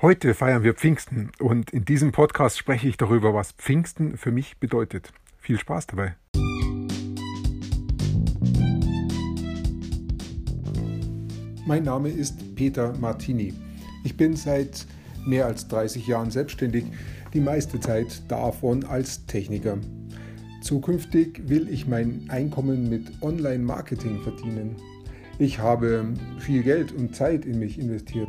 Heute feiern wir Pfingsten und in diesem Podcast spreche ich darüber, was Pfingsten für mich bedeutet. Viel Spaß dabei. Mein Name ist Peter Martini. Ich bin seit mehr als 30 Jahren selbstständig, die meiste Zeit davon als Techniker. Zukünftig will ich mein Einkommen mit Online-Marketing verdienen. Ich habe viel Geld und Zeit in mich investiert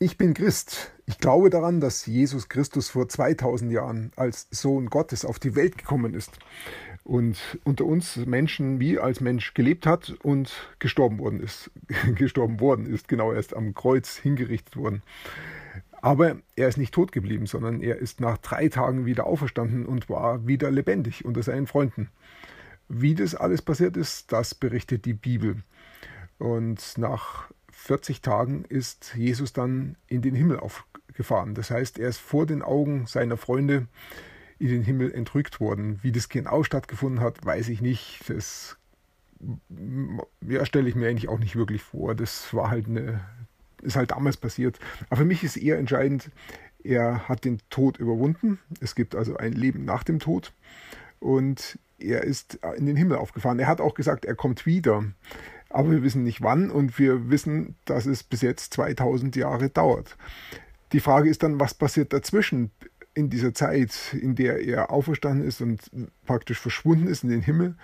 Ich bin Christ. Ich glaube daran, dass Jesus Christus vor 2000 Jahren als Sohn Gottes auf die Welt gekommen ist und unter uns Menschen wie als Mensch gelebt hat und gestorben worden ist. gestorben worden ist, genau erst am Kreuz hingerichtet worden. Aber er ist nicht tot geblieben, sondern er ist nach drei Tagen wieder auferstanden und war wieder lebendig unter seinen Freunden. Wie das alles passiert ist, das berichtet die Bibel. Und nach 40 Tagen ist Jesus dann in den Himmel aufgefahren. Das heißt, er ist vor den Augen seiner Freunde in den Himmel entrückt worden. Wie das genau stattgefunden hat, weiß ich nicht. Das ja, stelle ich mir eigentlich auch nicht wirklich vor. Das war halt eine, ist halt damals passiert. Aber für mich ist eher entscheidend, er hat den Tod überwunden. Es gibt also ein Leben nach dem Tod. Und er ist in den Himmel aufgefahren. Er hat auch gesagt, er kommt wieder aber wir wissen nicht wann und wir wissen, dass es bis jetzt 2000 Jahre dauert. Die Frage ist dann, was passiert dazwischen in dieser Zeit, in der er auferstanden ist und praktisch verschwunden ist in den Himmel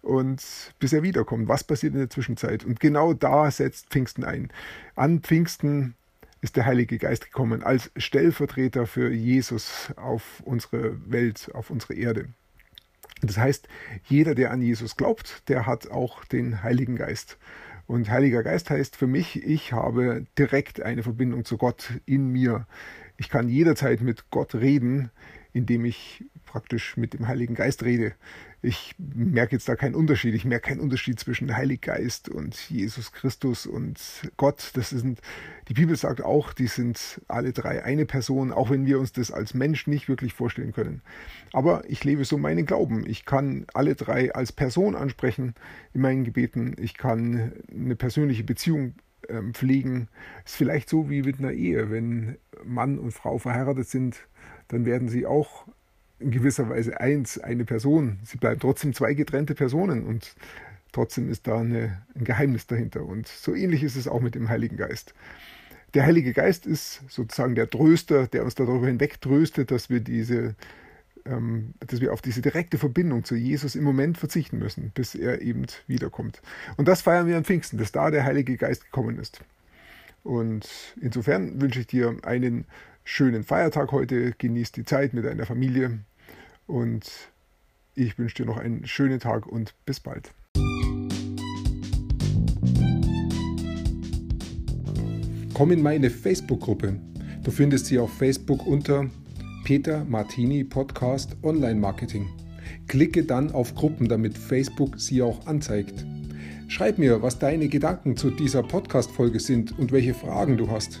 und bis er wiederkommt. Was passiert in der Zwischenzeit? Und genau da setzt Pfingsten ein. An Pfingsten ist der Heilige Geist gekommen als Stellvertreter für Jesus auf unsere Welt, auf unsere Erde. Das heißt, jeder, der an Jesus glaubt, der hat auch den Heiligen Geist. Und Heiliger Geist heißt für mich, ich habe direkt eine Verbindung zu Gott in mir. Ich kann jederzeit mit Gott reden, indem ich praktisch mit dem Heiligen Geist rede. Ich merke jetzt da keinen Unterschied. Ich merke keinen Unterschied zwischen Heiligen Geist und Jesus Christus und Gott. Das sind, die Bibel sagt auch, die sind alle drei eine Person, auch wenn wir uns das als Mensch nicht wirklich vorstellen können. Aber ich lebe so meinen Glauben. Ich kann alle drei als Person ansprechen in meinen Gebeten. Ich kann eine persönliche Beziehung ähm, pflegen. Ist vielleicht so wie mit einer Ehe. Wenn Mann und Frau verheiratet sind, dann werden sie auch in gewisser Weise eins, eine Person. Sie bleiben trotzdem zwei getrennte Personen und trotzdem ist da eine, ein Geheimnis dahinter. Und so ähnlich ist es auch mit dem Heiligen Geist. Der Heilige Geist ist sozusagen der Tröster, der uns darüber hinweg tröstet, dass wir diese ähm, dass wir auf diese direkte Verbindung zu Jesus im Moment verzichten müssen, bis er eben wiederkommt. Und das feiern wir am Pfingsten, dass da der Heilige Geist gekommen ist. Und insofern wünsche ich dir einen schönen Feiertag heute, genieß die Zeit mit deiner Familie und ich wünsche dir noch einen schönen Tag und bis bald. Komm in meine Facebook-Gruppe. Du findest sie auf Facebook unter Peter Martini Podcast Online Marketing. Klicke dann auf Gruppen, damit Facebook sie auch anzeigt. Schreib mir, was deine Gedanken zu dieser Podcast-Folge sind und welche Fragen du hast.